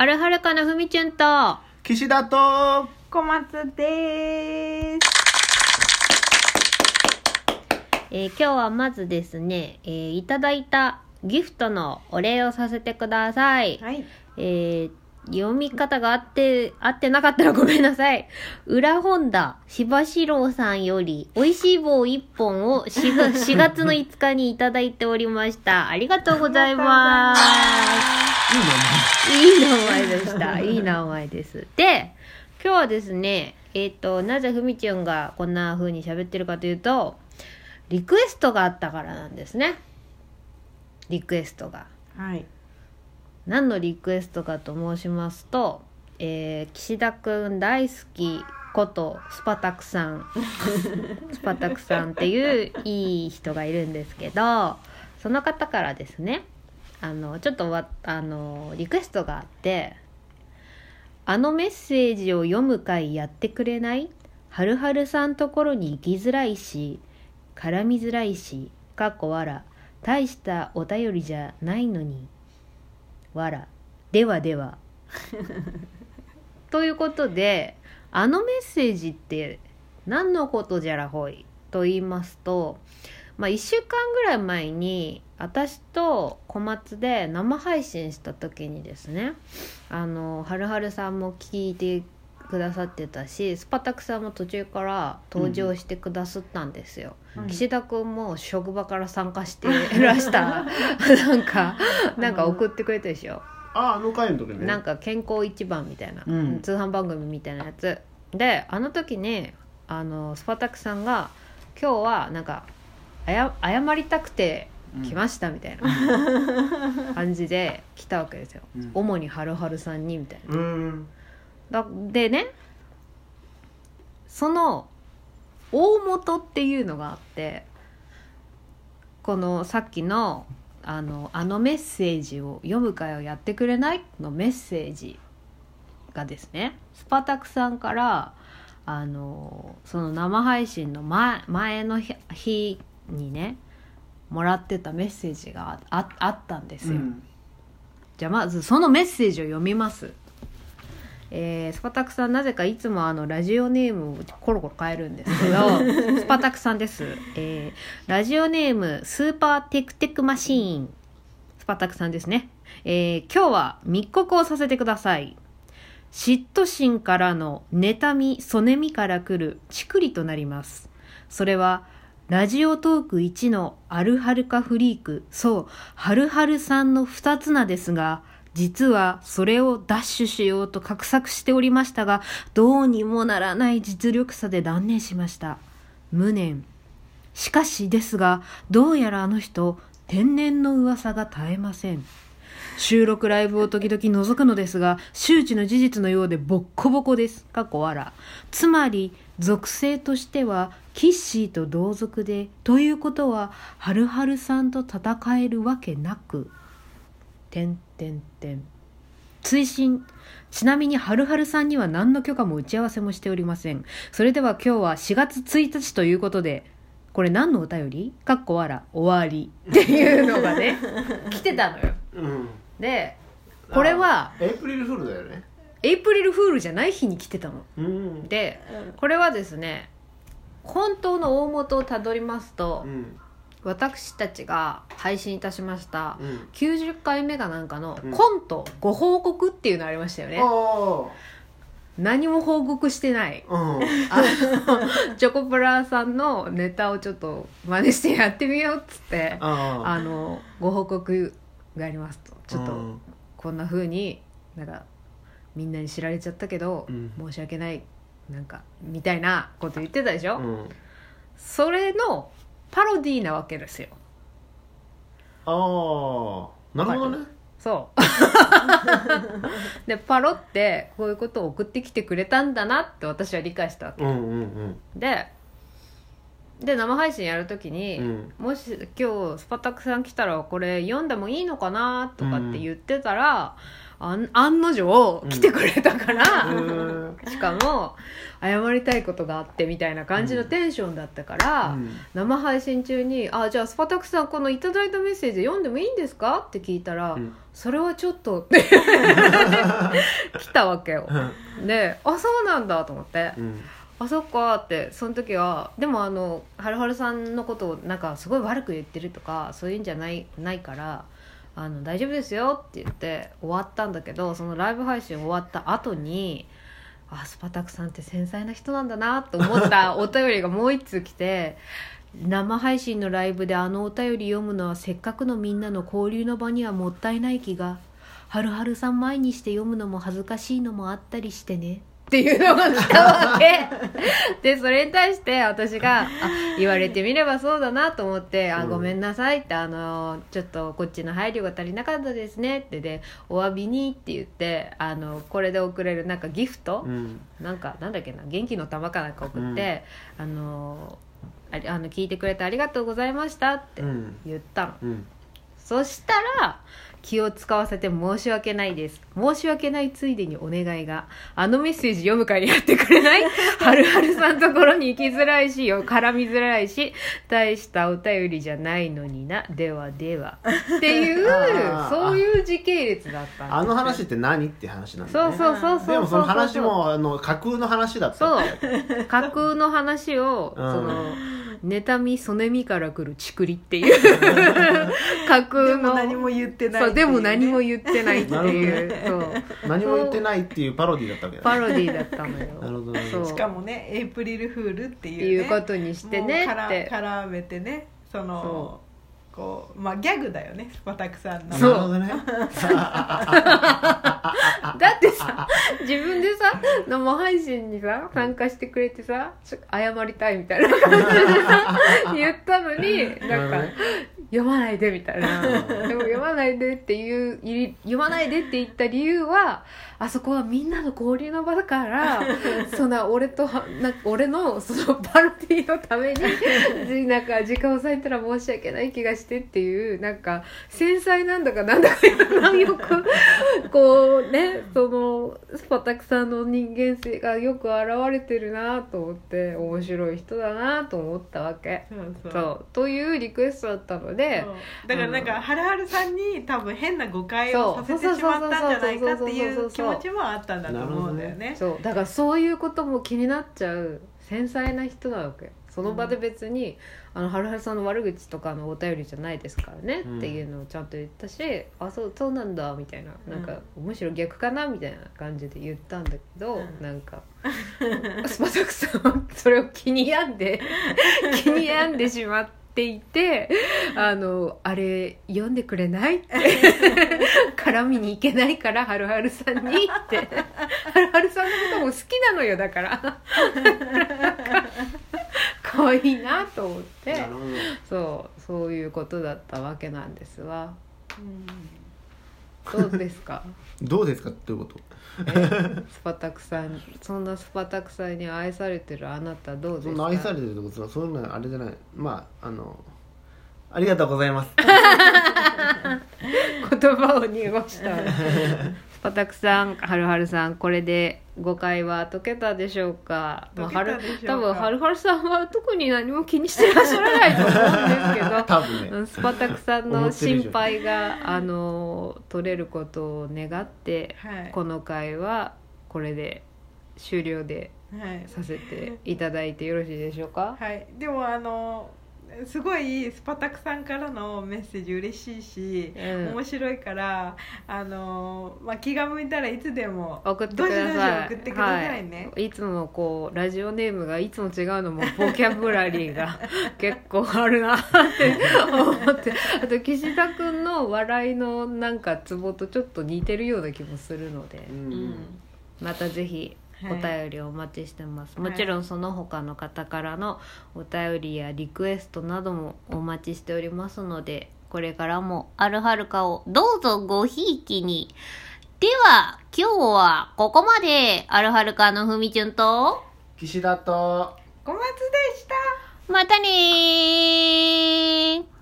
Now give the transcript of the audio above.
あるはるかなふみちゅんと、岸田と小松です。えー今日はまずですね、えーいただいたギフトのお礼をさせてください。はい。えー読み方が合って、合ってなかったらごめんなさい。裏本田柴四郎さんより、美味しい棒1本を 4, 月4月の5日にいただいておりました。ありがとうございます。いい名前でした。いい名前です。で、今日はですね、えっ、と、なぜふみちゅんがこんな風に喋ってるかというと、リクエストがあったからなんですね。リクエストが。はい。何のリクエストかと申しますと、えー岸田くん大好きことスパタクさん スパタクさんっていういい人がいるんですけどその方からですねあのちょっとわあのリクエストがあって「あのメッセージを読む会やってくれない？はるはるさんところに行きづらいし絡みづらいしかっこわら。大したお便りじゃないのに」わら。ではでは。ということであのメッセージって何のことじゃらほい？と言いますと、まあ、1週間ぐらい前に私と小松で生配信した時にですねあのはるはるさんも聞いてくださってたしスパタクさんも途中から登場してくださったんですよ、うん。岸田君も職場から参加してらした。なんかなんか送ってくれたでしょ、ああの回の時ね。なんか健康一番みたいな、うん。通販番組みたいなやつ。であの時にあのスパタクさんが「今日はなんか謝りたくて来ました」みたいな感じで来たわけですよ、うん主にはるはるさんにみたいな。うんだでねその大元っていうのがあってこのさっきのあの「あのメッセージを読む会をやってくれない?」のメッセージがですねスパタクさんからあのその生配信の前前の日日にねもらってたメッセージがあああったんですよ。うんじゃあまずそのメッセージを読みます。えースパタクさんなぜかいつもあのラジオネームをコロコロ変えるんですけど スパタクさんです、えーラジオネームスーパーテクテクマシーンスパタクさんですね、えー今日は密告をさせてください嫉妬心からの妬み、そねみから来るチクリとなります。それは、ラジオトーク1のアルハルカフリーク、そう、ハルハルさんの二つ名ですが、実はそれをダッシュしようと画策しておりましたが、どうにもならない実力差で断念しました。無念。しかしですが、どうやらあの人、天然の噂が絶えません。収録ライブを時々覗くのですが、周知の事実のようでボッコボコです。過去わら。つまり、属性としては、キッシーと同族で、ということは、はるはるさんと戦えるわけなく、てんてんてん。追伸。ちなみにはるはるさんには何の許可も打ち合わせもしておりません。それでは今日は4月1日ということでこれ何のお便り？かっこわら終わり。っていうのがね来てたのよ。うん。でこれはエイプリルフールだよね。エイプリルフールじゃない日に来てたの。うん。でこれはですね本当の大元をたどりますとうん。私たちが配信いたしましたうん。90回目かなんかのうん。コントご報告っていうのありましたよね。あ何も報告してない。あうん。あの チョコプラさんのネタをちょっと真似してやってみようっつってああのご報告がありますとちょっとうん。こんな風になんかみんなに知られちゃったけど、うん。申し訳ないなんかみたいなこと言ってたでしょ、うん。それのパロディーなわけですよ。ああなるほどね。そう。でパロってこういうことを送ってきてくれたんだなって私は理解したわけ。うんうん。でで生配信やるときに、うん。もし今日スパタクさん来たらこれ読んでもいいのかなとかって言ってたら、案案の定来てくれたから、うん。しかも謝りたいことがあってみたいな感じのテンションだったから、うん。生配信中に「あじゃあスパタクさんこのいただいたメッセージ読んでもいいんですか?」って聞いたら「うん。それはちょっと」っ て来たわけよ。で「あそうなんだ」と思って。うん「あそっか」ってその時はでもあのはるはるさんのことをなんかすごい悪く言ってるとかそういうんじゃないないから。あの大丈夫ですよって言って終わったんだけどそのライブ配信終わった後にあスパタクさんって繊細な人なんだなと思った お便りがもう一通来て生配信のライブであのお便り読むのはせっかくのみんなの交流の場にはもったいない気がはるはるさん前にして読むのも恥ずかしいのもあったりしてねっていうのが来たわけでそれに対して私があ言われてみればそうだなと思って「あうん。ごめんなさい」ってあのちょっとこっちの配慮が足りなかったですね。ってでお詫びにって言ってあのこれで送れるなんかギフト、うん。なんかなんだっけな元気の玉かなんか送って、あのありあの聞いてくれてありがとうございましたってうん。言ったの、うんそしたら気を使わせて申し訳ないです。申し訳ないついでにお願いがあのメッセージ読む会やってくれない？はるはるさんところに行きづらいしよ絡みづらいし大したお便りじゃないのにな。ではでは。っていうそういう時系列だったんですあの話って何？って話なんだそうそうそうそうでもその話もあの架空の話だったそう。架空の話を、うん。その妬みそねみから来るちくりっていう。架空でもの何も言ってないそうでも何も言ってないっていう、そう。何も言ってないっていうパロディだったわけだパロディだったのよ。なるほどね。しかもねエイプリルフールっていう、ね、いうことにしてねもうって。から絡めてねそのそこうまあギャグだよねスパタクさんの。そうなるほどねだってさ自分でさ生配信にさ参加してくれてさちょ謝りたいみたいな。感じでさ言ったのになんか読まないでみたいな。でも読まないでっていう読まないでって言った理由はあそこはみんなの交流の場だから そんな俺とはな俺のそのパロディのために なんか時間を割いたら申し訳ない気がしてっていうなんか繊細なんだかなんだかよくこうねそのスパタクさんの人間性がよく現れてるなと思って面白い人だなと思ったわけ。そうというリクエストだったのでだからなんかはるはるさんに多分変な誤解をさせてしまったんじゃないかっていう気持ちもあったんだと思うんだよね。そう。だからそういうことも気になっちゃう繊細な人なわけ。その場で別に、あのはるはるさんの悪口とかのお便りじゃないですからね、うん。っていうのをちゃんと言ったしあそうそうなんだみたいな。なんか、むしろ逆かなみたいな感じで言ったんだけど、うん。なんかスパタクさんはそれを気に病んで気に病んでしまっていてあのあれ読んでくれないって。絡みに行けないからはるはるさんにって。はるはるさんのことも好きなのよだから。可愛いなと思って。そうそういうことだったわけなんですわ。うんどうですか？どうですかっていうこと。えスパタクさんそんなスパタクさんに愛されてるあなたどうですか？そんな愛されてるってことはそういうのはあれじゃない。まああのありがとうございます。言葉を濁した。スパタクさんはるはるさんこれで誤解は解けたでしょうか？まあ多分はるはるさんは特に何も気にしてらっしゃらないと思うんですけど 多分ね。うんスパタクさん思の心配があの取れることを願ってはい。この回はこれで終了ではい。させていただいてよろしいでしょうか？はい、でもあのすごいスパタクさんからのメッセージ嬉しいし、うん。面白いからあの、まあ、気が向いたらいつでも送ってください。どしどし送ってくださいね、はい、いつもこうラジオネームがいつも違うのもボキャブラリーが 結構あるなって思って。あと岸田君の笑いのなんかツボとちょっと似てるような気もするので。ううんん。またぜひおはい。便りをお待ちしてます、はい。もちろんその他の方からのお便りやリクエストなどもお待ちしておりますのでこれからもあるはるかをどうぞごひいきに。では今日はここまであるはるかのふみちゅんと岸田と。小松でした。またねー